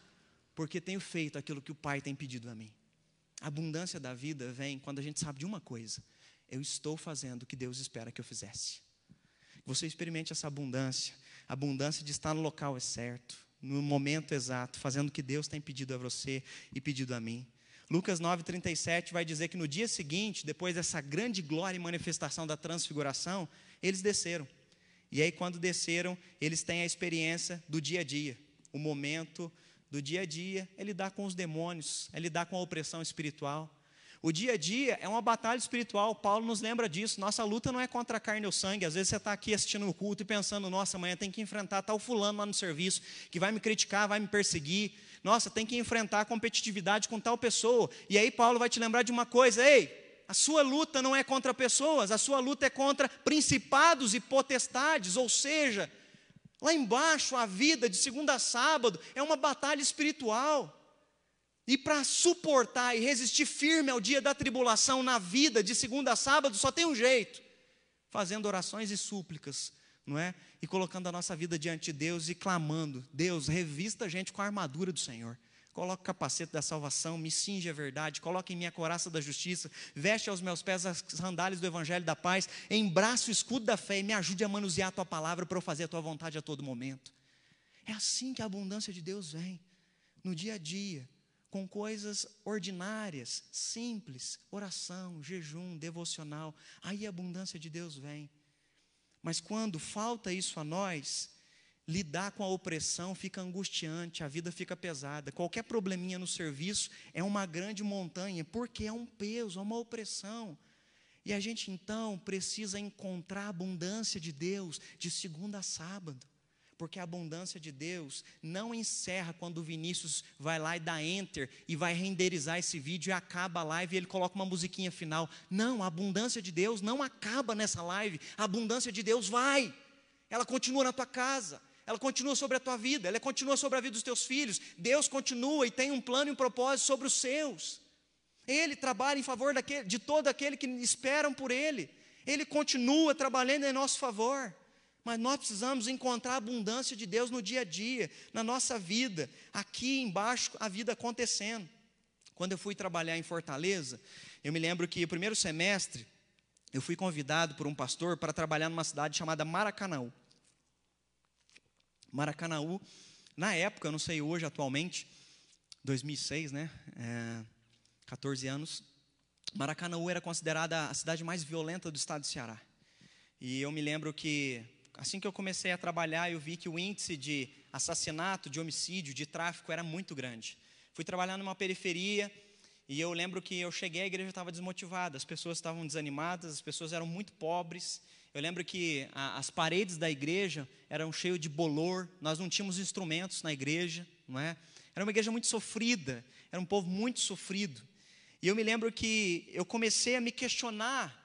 porque tenho feito aquilo que o Pai tem pedido a mim. A abundância da vida vem quando a gente sabe de uma coisa: eu estou fazendo o que Deus espera que eu fizesse. Você experimente essa abundância, abundância de estar no local certo, no momento exato, fazendo o que Deus tem pedido a você e pedido a mim. Lucas 9,37 vai dizer que no dia seguinte, depois dessa grande glória e manifestação da transfiguração, eles desceram. E aí, quando desceram, eles têm a experiência do dia a dia, o momento do dia a dia é lidar com os demônios, é lidar com a opressão espiritual. O dia a dia é uma batalha espiritual, Paulo nos lembra disso. Nossa luta não é contra a carne ou sangue. Às vezes você está aqui assistindo o culto e pensando, nossa, amanhã tem que enfrentar tal fulano lá no serviço, que vai me criticar, vai me perseguir. Nossa, tem que enfrentar a competitividade com tal pessoa. E aí Paulo vai te lembrar de uma coisa: ei, a sua luta não é contra pessoas, a sua luta é contra principados e potestades, ou seja, Lá embaixo, a vida de segunda a sábado é uma batalha espiritual. E para suportar e resistir firme ao dia da tribulação na vida de segunda a sábado, só tem um jeito: fazendo orações e súplicas, não é? E colocando a nossa vida diante de Deus e clamando: Deus, revista a gente com a armadura do Senhor. Coloque o capacete da salvação, me cinge a verdade, coloque em minha coraça da justiça, veste aos meus pés as sandálias do evangelho da paz, embrace o escudo da fé e me ajude a manusear a tua palavra para eu fazer a tua vontade a todo momento. É assim que a abundância de Deus vem, no dia a dia, com coisas ordinárias, simples, oração, jejum, devocional. Aí a abundância de Deus vem. Mas quando falta isso a nós, lidar com a opressão fica angustiante, a vida fica pesada. Qualquer probleminha no serviço é uma grande montanha, porque é um peso, é uma opressão. E a gente então precisa encontrar a abundância de Deus de segunda a sábado. Porque a abundância de Deus não encerra quando o Vinícius vai lá e dá enter e vai renderizar esse vídeo e acaba a live e ele coloca uma musiquinha final. Não, a abundância de Deus não acaba nessa live. A abundância de Deus vai. Ela continua na tua casa, ela continua sobre a tua vida, ela continua sobre a vida dos teus filhos. Deus continua e tem um plano e um propósito sobre os seus. Ele trabalha em favor daquele, de todo aquele que esperam por Ele. Ele continua trabalhando em nosso favor. Mas nós precisamos encontrar a abundância de Deus no dia a dia, na nossa vida, aqui embaixo, a vida acontecendo. Quando eu fui trabalhar em Fortaleza, eu me lembro que o primeiro semestre eu fui convidado por um pastor para trabalhar numa cidade chamada Maracanaú. Maracanaú, na época, eu não sei hoje, atualmente, 2006, né? É, 14 anos. Maracanaú era considerada a cidade mais violenta do estado de Ceará. E eu me lembro que, assim que eu comecei a trabalhar, eu vi que o índice de assassinato, de homicídio, de tráfico era muito grande. Fui trabalhar numa periferia e eu lembro que eu cheguei, a igreja estava desmotivada, as pessoas estavam desanimadas, as pessoas eram muito pobres. Eu lembro que a, as paredes da igreja eram cheias de bolor, nós não tínhamos instrumentos na igreja, não é? Era uma igreja muito sofrida, era um povo muito sofrido. E eu me lembro que eu comecei a me questionar,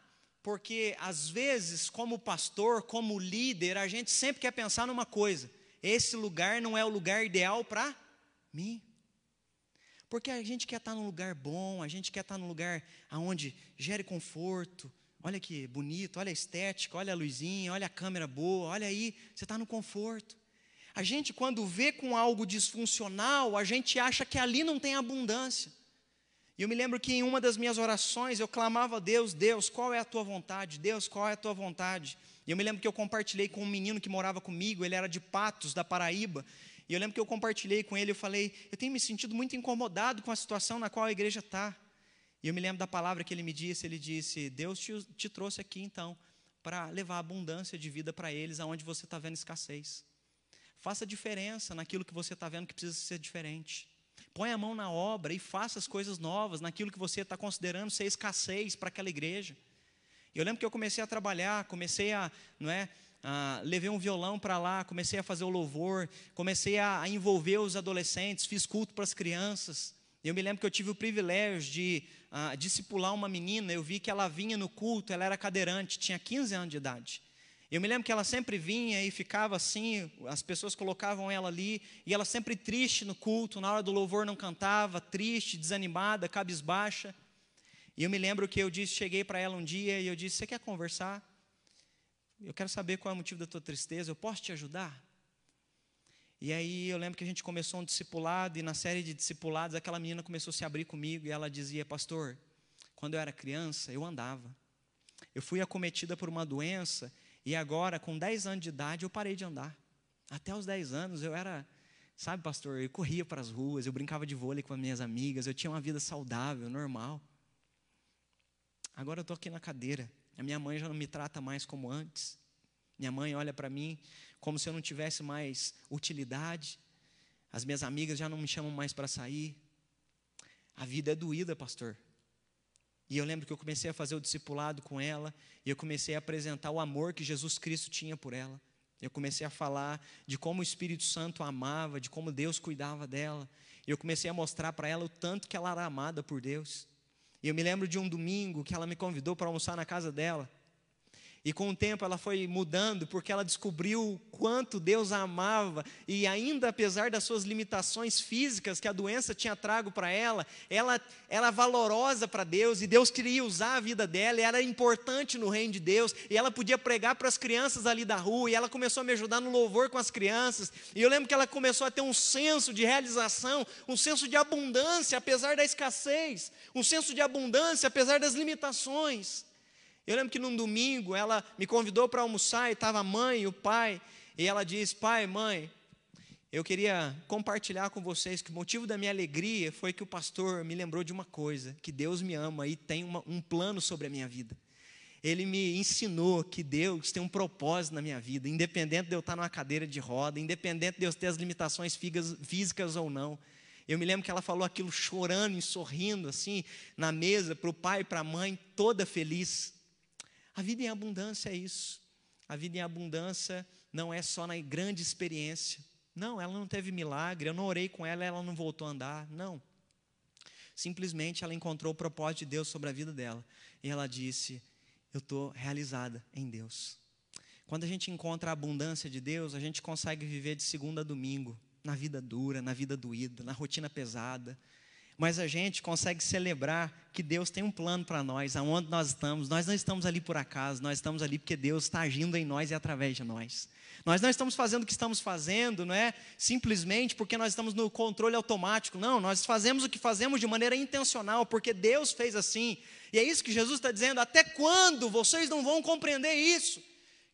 porque às vezes, como pastor, como líder, a gente sempre quer pensar numa coisa: esse lugar não é o lugar ideal para mim. Porque a gente quer estar num lugar bom, a gente quer estar num lugar onde gere conforto. Olha que bonito, olha a estética, olha a luzinha, olha a câmera boa, olha aí, você está no conforto. A gente, quando vê com algo disfuncional, a gente acha que ali não tem abundância. E eu me lembro que em uma das minhas orações eu clamava a Deus: Deus, qual é a tua vontade? Deus, qual é a tua vontade? E eu me lembro que eu compartilhei com um menino que morava comigo, ele era de Patos, da Paraíba. E eu lembro que eu compartilhei com ele, eu falei: Eu tenho me sentido muito incomodado com a situação na qual a igreja está. E eu me lembro da palavra que ele me disse: Ele disse, Deus te, te trouxe aqui então para levar abundância de vida para eles, aonde você está vendo escassez. Faça diferença naquilo que você está vendo que precisa ser diferente. Põe a mão na obra e faça as coisas novas naquilo que você está considerando ser escassez para aquela igreja. Eu lembro que eu comecei a trabalhar, comecei a, não é, a, levei um violão para lá, comecei a fazer o louvor, comecei a, a envolver os adolescentes, fiz culto para as crianças. Eu me lembro que eu tive o privilégio de uh, discipular uma menina, eu vi que ela vinha no culto, ela era cadeirante, tinha 15 anos de idade. Eu me lembro que ela sempre vinha e ficava assim, as pessoas colocavam ela ali, e ela sempre triste no culto, na hora do louvor não cantava, triste, desanimada, cabisbaixa. E eu me lembro que eu disse, cheguei para ela um dia e eu disse: "Você quer conversar? Eu quero saber qual é o motivo da tua tristeza, eu posso te ajudar?" E aí eu lembro que a gente começou um discipulado e na série de discipulados aquela menina começou a se abrir comigo e ela dizia: "Pastor, quando eu era criança, eu andava. Eu fui acometida por uma doença e agora, com 10 anos de idade, eu parei de andar. Até os 10 anos eu era, sabe, pastor, eu corria para as ruas, eu brincava de vôlei com as minhas amigas, eu tinha uma vida saudável, normal. Agora eu estou aqui na cadeira. A minha mãe já não me trata mais como antes. Minha mãe olha para mim como se eu não tivesse mais utilidade. As minhas amigas já não me chamam mais para sair. A vida é doída, pastor. E eu lembro que eu comecei a fazer o discipulado com ela, e eu comecei a apresentar o amor que Jesus Cristo tinha por ela. Eu comecei a falar de como o Espírito Santo a amava, de como Deus cuidava dela. Eu comecei a mostrar para ela o tanto que ela era amada por Deus. E eu me lembro de um domingo que ela me convidou para almoçar na casa dela. E com o tempo ela foi mudando, porque ela descobriu quanto Deus a amava, e ainda apesar das suas limitações físicas que a doença tinha trago para ela, ela era valorosa para Deus, e Deus queria usar a vida dela, e era importante no reino de Deus, e ela podia pregar para as crianças ali da rua, e ela começou a me ajudar no louvor com as crianças, e eu lembro que ela começou a ter um senso de realização, um senso de abundância, apesar da escassez, um senso de abundância, apesar das limitações. Eu lembro que num domingo ela me convidou para almoçar e estava a mãe e o pai, e ela disse: Pai, mãe, eu queria compartilhar com vocês que o motivo da minha alegria foi que o pastor me lembrou de uma coisa: que Deus me ama e tem uma, um plano sobre a minha vida. Ele me ensinou que Deus tem um propósito na minha vida, independente de eu estar numa cadeira de roda, independente de eu ter as limitações físicas ou não. Eu me lembro que ela falou aquilo chorando e sorrindo, assim, na mesa, para o pai e para a mãe, toda feliz. A vida em abundância é isso. A vida em abundância não é só na grande experiência. Não, ela não teve milagre, eu não orei com ela, ela não voltou a andar. Não. Simplesmente ela encontrou o propósito de Deus sobre a vida dela. E ela disse: Eu estou realizada em Deus. Quando a gente encontra a abundância de Deus, a gente consegue viver de segunda a domingo, na vida dura, na vida doída, na rotina pesada. Mas a gente consegue celebrar que Deus tem um plano para nós, aonde nós estamos. Nós não estamos ali por acaso, nós estamos ali porque Deus está agindo em nós e através de nós. Nós não estamos fazendo o que estamos fazendo, não é simplesmente porque nós estamos no controle automático. Não, nós fazemos o que fazemos de maneira intencional, porque Deus fez assim. E é isso que Jesus está dizendo. Até quando vocês não vão compreender isso?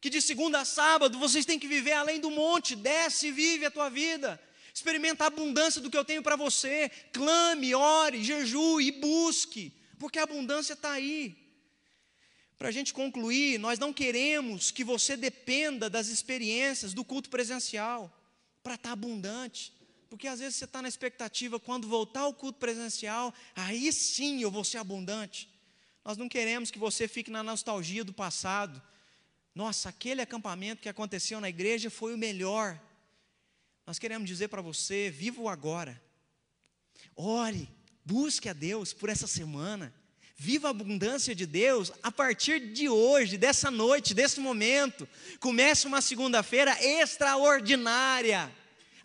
Que de segunda a sábado vocês têm que viver além do monte, desce e vive a tua vida. Experimenta a abundância do que eu tenho para você. Clame, ore, jejue e busque, porque a abundância está aí. Para a gente concluir, nós não queremos que você dependa das experiências do culto presencial para estar tá abundante. Porque às vezes você está na expectativa, quando voltar ao culto presencial, aí sim eu vou ser abundante. Nós não queremos que você fique na nostalgia do passado. Nossa, aquele acampamento que aconteceu na igreja foi o melhor. Nós queremos dizer para você: viva o agora. Ore, busque a Deus por essa semana. Viva a abundância de Deus a partir de hoje, dessa noite, desse momento. Comece uma segunda-feira extraordinária.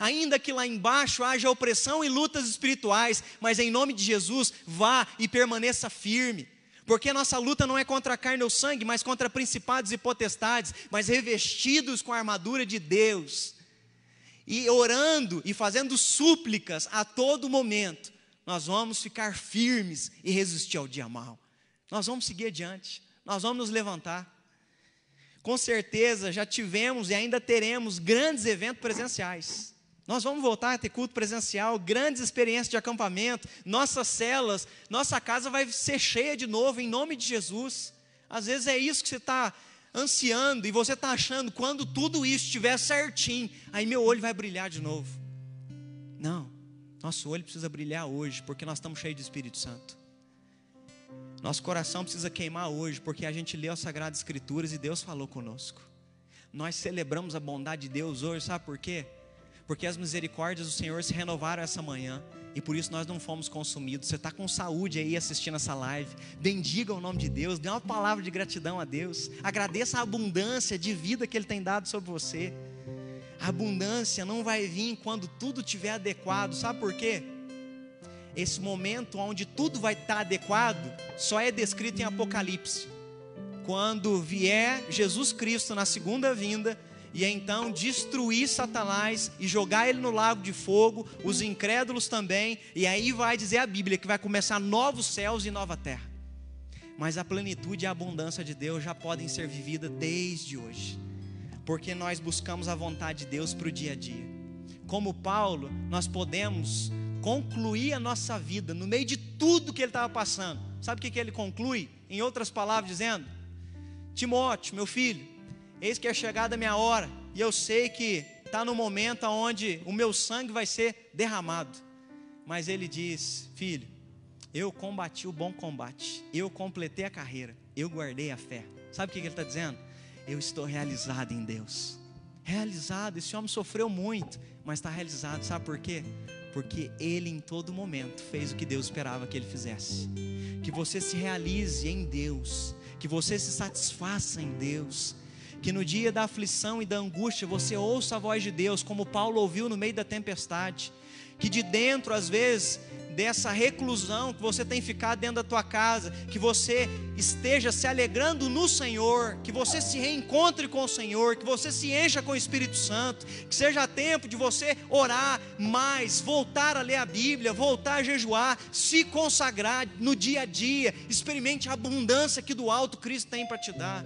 Ainda que lá embaixo haja opressão e lutas espirituais, mas em nome de Jesus, vá e permaneça firme. Porque a nossa luta não é contra a carne ou sangue, mas contra principados e potestades, mas revestidos com a armadura de Deus. E orando e fazendo súplicas a todo momento, nós vamos ficar firmes e resistir ao dia mal. Nós vamos seguir adiante, nós vamos nos levantar. Com certeza já tivemos e ainda teremos grandes eventos presenciais. Nós vamos voltar a ter culto presencial, grandes experiências de acampamento, nossas celas, nossa casa vai ser cheia de novo, em nome de Jesus. Às vezes é isso que você está ansiando e você está achando, quando tudo isso estiver certinho, aí meu olho vai brilhar de novo. Não, nosso olho precisa brilhar hoje, porque nós estamos cheios de Espírito Santo. Nosso coração precisa queimar hoje, porque a gente leu as Sagradas Escrituras e Deus falou conosco. Nós celebramos a bondade de Deus hoje, sabe por quê? Porque as misericórdias do Senhor se renovaram essa manhã e por isso nós não fomos consumidos. Você está com saúde aí assistindo essa live. Bendiga o nome de Deus, dê uma palavra de gratidão a Deus. Agradeça a abundância de vida que Ele tem dado sobre você. A abundância não vai vir quando tudo estiver adequado, sabe por quê? Esse momento onde tudo vai estar adequado só é descrito em Apocalipse. Quando vier Jesus Cristo na segunda vinda, e então destruir Satanás e jogar ele no lago de fogo, os incrédulos também, e aí vai dizer a Bíblia que vai começar novos céus e nova terra. Mas a plenitude e a abundância de Deus já podem ser vividas desde hoje porque nós buscamos a vontade de Deus para o dia a dia. Como Paulo, nós podemos concluir a nossa vida no meio de tudo que ele estava passando. Sabe o que, que ele conclui? Em outras palavras, dizendo: Timóteo, meu filho, eis que é chegada a minha hora, e eu sei que está no momento onde o meu sangue vai ser derramado. Mas ele diz: Filho, eu combati o bom combate, eu completei a carreira, eu guardei a fé. Sabe o que, ele está dizendo? eu estou realizado em Deus. Realizado, esse homem sofreu muito, mas está realizado, sabe por quê? Porque ele em todo momento fez o que Deus esperava que ele fizesse. Que você se realize em Deus, que você se satisfaça em Deus, que no dia da aflição e da angústia você ouça a voz de Deus, como Paulo ouviu no meio da tempestade, que de dentro às vezes dessa reclusão que você tem ficado dentro da tua casa, que você esteja se alegrando no Senhor, que você se reencontre com o Senhor, que você se encha com o Espírito Santo, que seja tempo de você orar mais, voltar a ler a Bíblia, voltar a jejuar, se consagrar no dia a dia, experimente a abundância que do alto Cristo tem para te dar.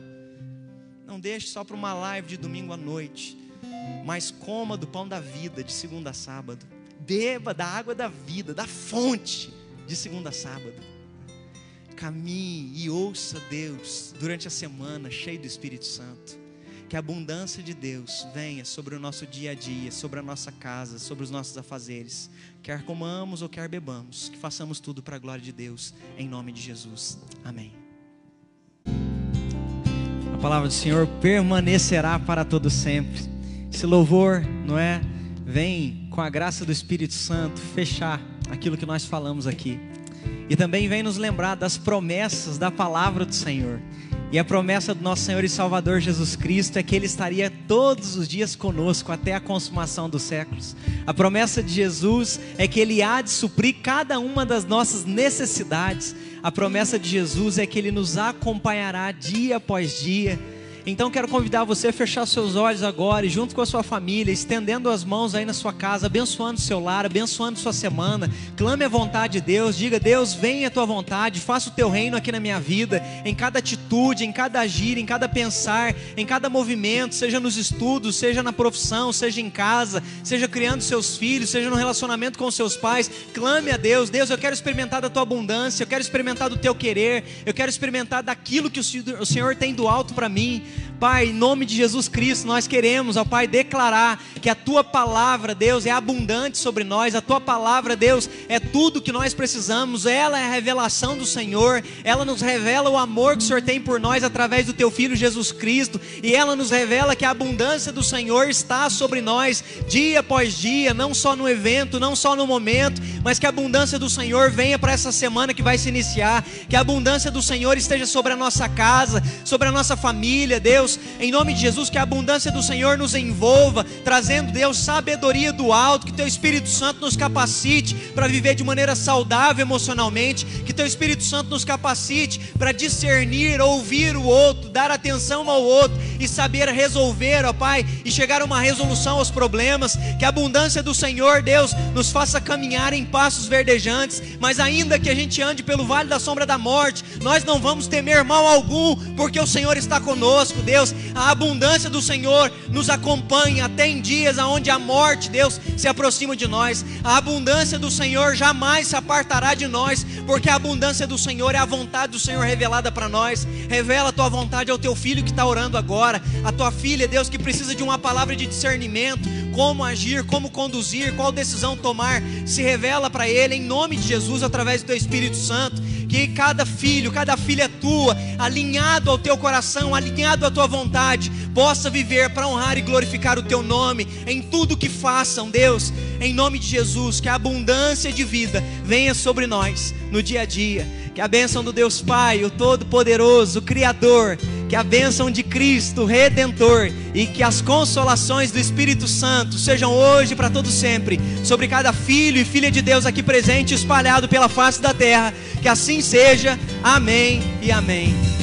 Não deixe só para uma live de domingo à noite, mas coma do pão da vida de segunda a sábado beba da água da vida, da fonte de segunda a sábado. Caminhe e ouça Deus durante a semana, cheio do Espírito Santo. Que a abundância de Deus venha sobre o nosso dia a dia, sobre a nossa casa, sobre os nossos afazeres. Quer comamos ou quer bebamos, que façamos tudo para a glória de Deus, em nome de Jesus. Amém. A palavra do Senhor permanecerá para todo sempre. Esse louvor, não é? Vem com a graça do Espírito Santo, fechar aquilo que nós falamos aqui. E também vem nos lembrar das promessas da palavra do Senhor. E a promessa do nosso Senhor e Salvador Jesus Cristo é que Ele estaria todos os dias conosco até a consumação dos séculos. A promessa de Jesus é que Ele há de suprir cada uma das nossas necessidades. A promessa de Jesus é que Ele nos acompanhará dia após dia então quero convidar você a fechar seus olhos agora e junto com a sua família, estendendo as mãos aí na sua casa, abençoando seu lar, abençoando sua semana. Clame a vontade de Deus, diga: Deus, venha a tua vontade, faça o teu reino aqui na minha vida, em cada atitude, em cada agir, em cada pensar, em cada movimento, seja nos estudos, seja na profissão, seja em casa, seja criando seus filhos, seja no relacionamento com seus pais. Clame a Deus: Deus, eu quero experimentar da tua abundância, eu quero experimentar do teu querer, eu quero experimentar daquilo que o Senhor tem do alto para mim. Pai, em nome de Jesus Cristo, nós queremos, ó Pai, declarar que a tua palavra, Deus, é abundante sobre nós, a tua palavra, Deus, é tudo que nós precisamos, ela é a revelação do Senhor, ela nos revela o amor que o Senhor tem por nós através do teu filho Jesus Cristo, e ela nos revela que a abundância do Senhor está sobre nós dia após dia, não só no evento, não só no momento, mas que a abundância do Senhor venha para essa semana que vai se iniciar, que a abundância do Senhor esteja sobre a nossa casa, sobre a nossa família, Deus. Em nome de Jesus, que a abundância do Senhor nos envolva, trazendo, Deus, sabedoria do alto, que Teu Espírito Santo nos capacite para viver de maneira saudável emocionalmente, que Teu Espírito Santo nos capacite para discernir, ouvir o outro, dar atenção ao outro e saber resolver, ó Pai, e chegar a uma resolução aos problemas, que a abundância do Senhor, Deus, nos faça caminhar em passos verdejantes, mas ainda que a gente ande pelo vale da sombra da morte, nós não vamos temer mal algum, porque o Senhor está conosco, Deus. A abundância do Senhor nos acompanha até em dias onde a morte, Deus, se aproxima de nós. A abundância do Senhor jamais se apartará de nós, porque a abundância do Senhor é a vontade do Senhor revelada para nós. Revela a tua vontade ao teu filho que está orando agora, a tua filha, Deus, que precisa de uma palavra de discernimento, como agir, como conduzir, qual decisão tomar. Se revela para ele em nome de Jesus através do teu Espírito Santo. Que cada filho, cada filha tua, alinhado ao teu coração, alinhado à tua vontade, possa viver para honrar e glorificar o teu nome em tudo que façam, Deus, em nome de Jesus, que a abundância de vida venha sobre nós no dia a dia, que a bênção do Deus Pai, o Todo-Poderoso, o Criador, que a bênção de Cristo, Redentor, e que as consolações do Espírito Santo sejam hoje para todo sempre sobre cada filho e filha de Deus aqui presente, espalhado pela face da terra. Que assim seja. Amém e amém.